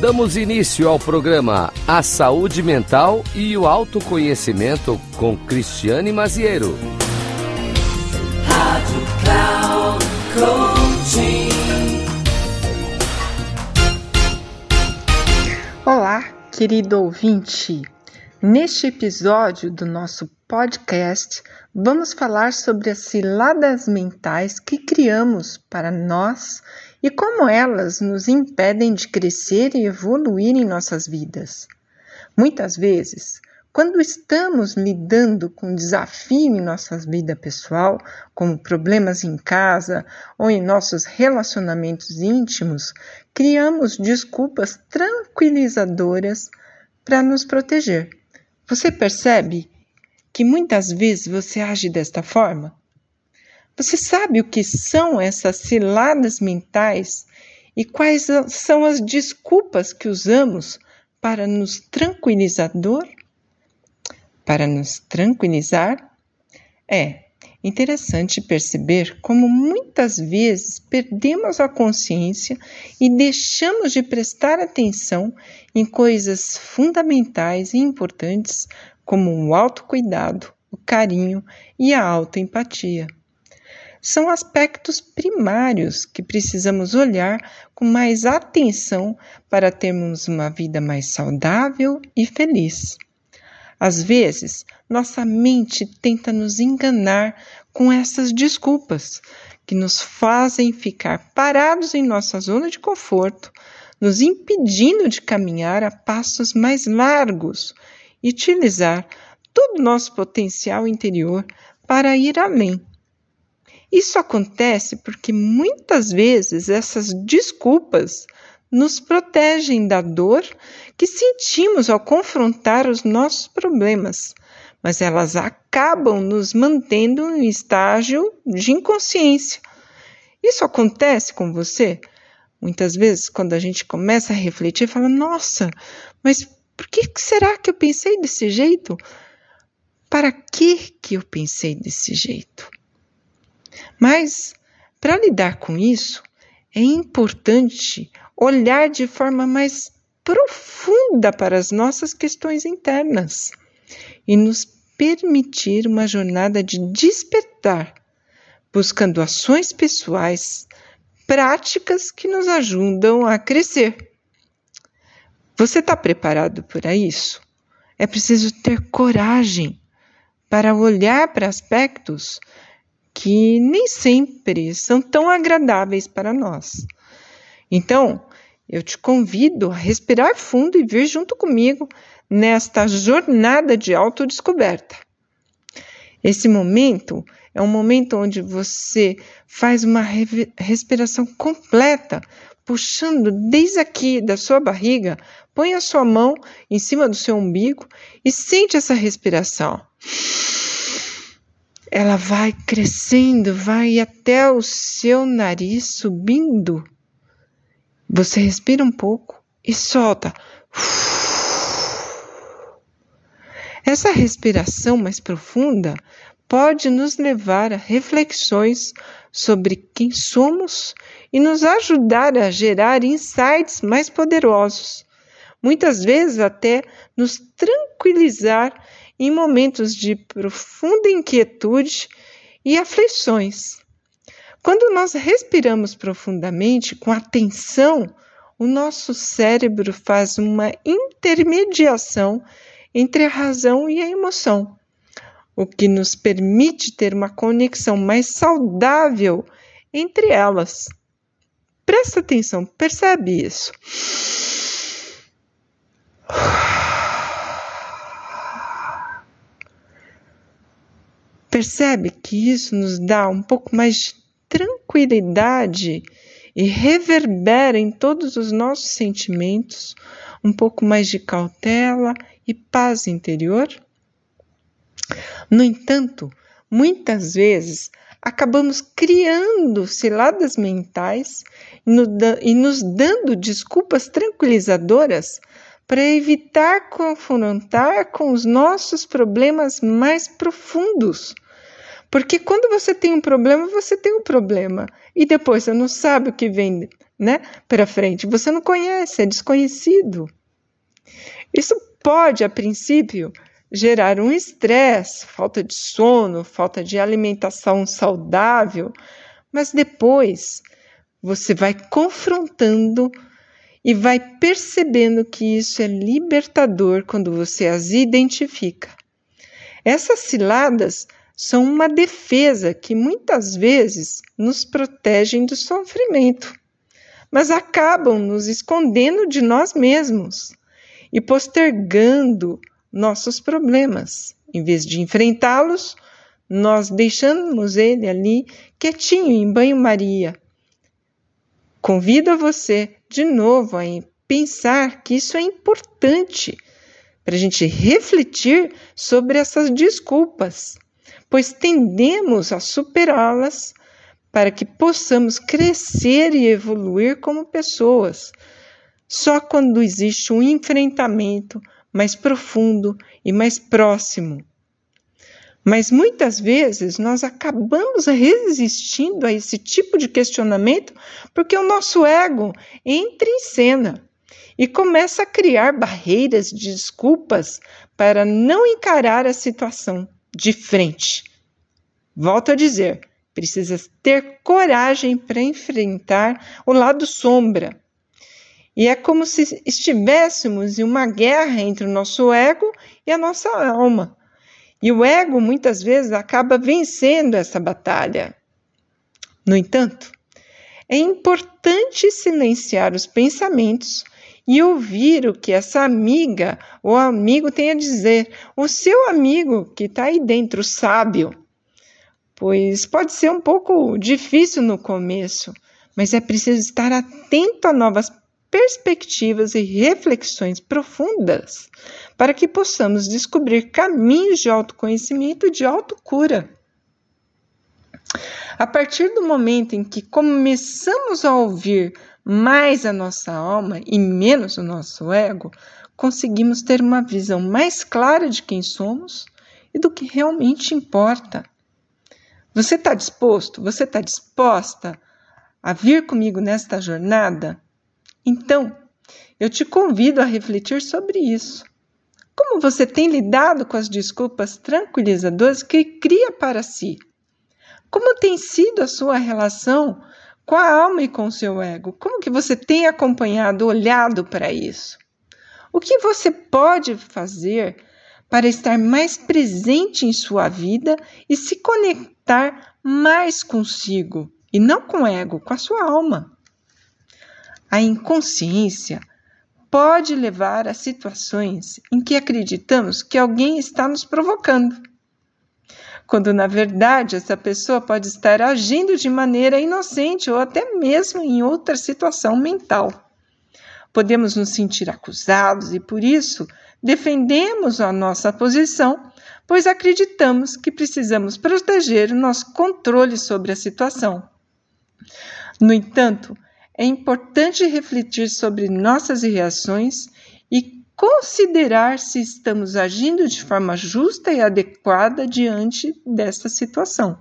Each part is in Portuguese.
Damos início ao programa A Saúde Mental e o Autoconhecimento com Cristiane Maziero. Rádio Cloud Coaching. Olá, querido ouvinte. Neste episódio do nosso podcast, vamos falar sobre as ciladas mentais que criamos para nós e como elas nos impedem de crescer e evoluir em nossas vidas. Muitas vezes, quando estamos lidando com desafio em nossa vida pessoal, como problemas em casa ou em nossos relacionamentos íntimos, criamos desculpas tranquilizadoras para nos proteger você percebe que muitas vezes você age desta forma? Você sabe o que são essas ciladas mentais e quais são as desculpas que usamos para nos tranquilizador? Para nos tranquilizar? É, Interessante perceber como muitas vezes perdemos a consciência e deixamos de prestar atenção em coisas fundamentais e importantes como o autocuidado, o carinho e a autoempatia. São aspectos primários que precisamos olhar com mais atenção para termos uma vida mais saudável e feliz. Às vezes, nossa mente tenta nos enganar com essas desculpas que nos fazem ficar parados em nossa zona de conforto, nos impedindo de caminhar a passos mais largos e utilizar todo o nosso potencial interior para ir além. Isso acontece porque muitas vezes essas desculpas nos protegem da dor que sentimos ao confrontar os nossos problemas, mas elas acabam nos mantendo em estágio de inconsciência. Isso acontece com você? Muitas vezes, quando a gente começa a refletir, fala: Nossa, mas por que será que eu pensei desse jeito? Para que, que eu pensei desse jeito? Mas, para lidar com isso, é importante olhar de forma mais profunda para as nossas questões internas e nos permitir uma jornada de despertar, buscando ações pessoais, práticas que nos ajudam a crescer. Você está preparado para isso? É preciso ter coragem para olhar para aspectos que nem sempre são tão agradáveis para nós. Então, eu te convido a respirar fundo e vir junto comigo nesta jornada de autodescoberta. Esse momento é um momento onde você faz uma respiração completa, puxando desde aqui da sua barriga, põe a sua mão em cima do seu umbigo e sente essa respiração. Ela vai crescendo, vai até o seu nariz subindo você respira um pouco e solta. Essa respiração mais profunda pode nos levar a reflexões sobre quem somos e nos ajudar a gerar insights mais poderosos. Muitas vezes, até nos tranquilizar em momentos de profunda inquietude e aflições. Quando nós respiramos profundamente, com atenção, o nosso cérebro faz uma intermediação entre a razão e a emoção, o que nos permite ter uma conexão mais saudável entre elas. Presta atenção, percebe isso. Percebe que isso nos dá um pouco mais de tranquilidade e reverbera em todos os nossos sentimentos um pouco mais de cautela e paz interior? No entanto, muitas vezes acabamos criando ciladas mentais e nos dando desculpas tranquilizadoras para evitar confrontar com os nossos problemas mais profundos porque quando você tem um problema, você tem um problema. E depois você não sabe o que vem né, para frente. Você não conhece, é desconhecido. Isso pode, a princípio, gerar um estresse, falta de sono, falta de alimentação saudável, mas depois você vai confrontando e vai percebendo que isso é libertador quando você as identifica. Essas ciladas são uma defesa que muitas vezes nos protegem do sofrimento, mas acabam nos escondendo de nós mesmos e postergando nossos problemas. Em vez de enfrentá-los, nós deixamos ele ali quietinho em banho-maria. Convido a você de novo a pensar que isso é importante para a gente refletir sobre essas desculpas, pois tendemos a superá-las para que possamos crescer e evoluir como pessoas. Só quando existe um enfrentamento mais profundo e mais próximo. Mas muitas vezes nós acabamos resistindo a esse tipo de questionamento porque o nosso ego entra em cena e começa a criar barreiras de desculpas para não encarar a situação de frente. Volto a dizer, precisa ter coragem para enfrentar o lado sombra e é como se estivéssemos em uma guerra entre o nosso ego e a nossa alma. E o ego muitas vezes acaba vencendo essa batalha. No entanto, é importante silenciar os pensamentos e ouvir o que essa amiga ou amigo tem a dizer, o seu amigo que está aí dentro, sábio. Pois pode ser um pouco difícil no começo, mas é preciso estar atento a novas perspectivas e reflexões profundas para que possamos descobrir caminhos de autoconhecimento e de autocura. A partir do momento em que começamos a ouvir mais a nossa alma e menos o nosso ego, conseguimos ter uma visão mais clara de quem somos e do que realmente importa. Você está disposto? Você está disposta a vir comigo nesta jornada? Então, eu te convido a refletir sobre isso. Como você tem lidado com as desculpas tranquilizadoras que cria para si? Como tem sido a sua relação com a alma e com o seu ego? Como que você tem acompanhado, olhado para isso? O que você pode fazer para estar mais presente em sua vida e se conectar mais consigo e não com o ego, com a sua alma? A inconsciência pode levar a situações em que acreditamos que alguém está nos provocando, quando na verdade essa pessoa pode estar agindo de maneira inocente ou até mesmo em outra situação mental. Podemos nos sentir acusados e por isso defendemos a nossa posição, pois acreditamos que precisamos proteger o nosso controle sobre a situação. No entanto, é importante refletir sobre nossas reações e considerar se estamos agindo de forma justa e adequada diante desta situação.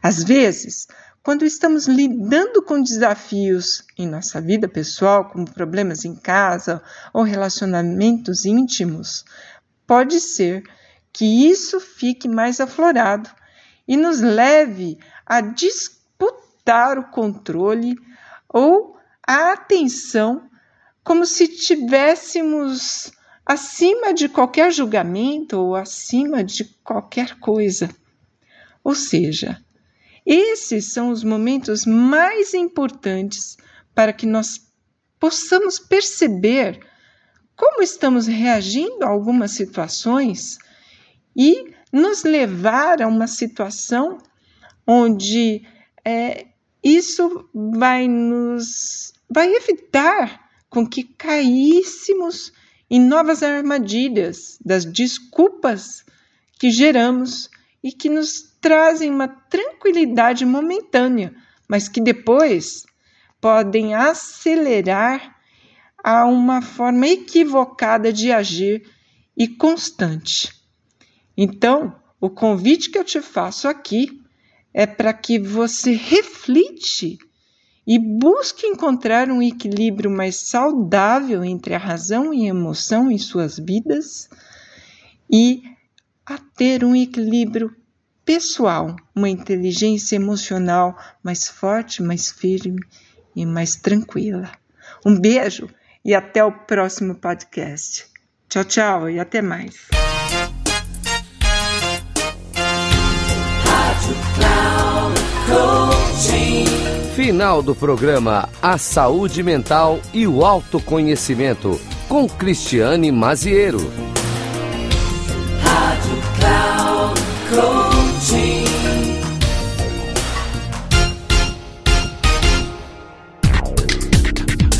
Às vezes, quando estamos lidando com desafios em nossa vida pessoal, como problemas em casa ou relacionamentos íntimos, pode ser que isso fique mais aflorado e nos leve a disputar o controle ou a atenção como se tivéssemos acima de qualquer julgamento ou acima de qualquer coisa. Ou seja, esses são os momentos mais importantes para que nós possamos perceber como estamos reagindo a algumas situações e nos levar a uma situação onde é, isso vai nos vai evitar com que caíssemos em novas armadilhas das desculpas que geramos e que nos trazem uma tranquilidade momentânea, mas que depois podem acelerar a uma forma equivocada de agir e constante. Então, o convite que eu te faço aqui é para que você reflite e busque encontrar um equilíbrio mais saudável entre a razão e a emoção em suas vidas e a ter um equilíbrio pessoal, uma inteligência emocional mais forte, mais firme e mais tranquila. Um beijo e até o próximo podcast. Tchau, tchau e até mais. Final do programa A Saúde Mental e o Autoconhecimento, com Cristiane Maziero. Rádio Cloud.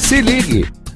Se ligue!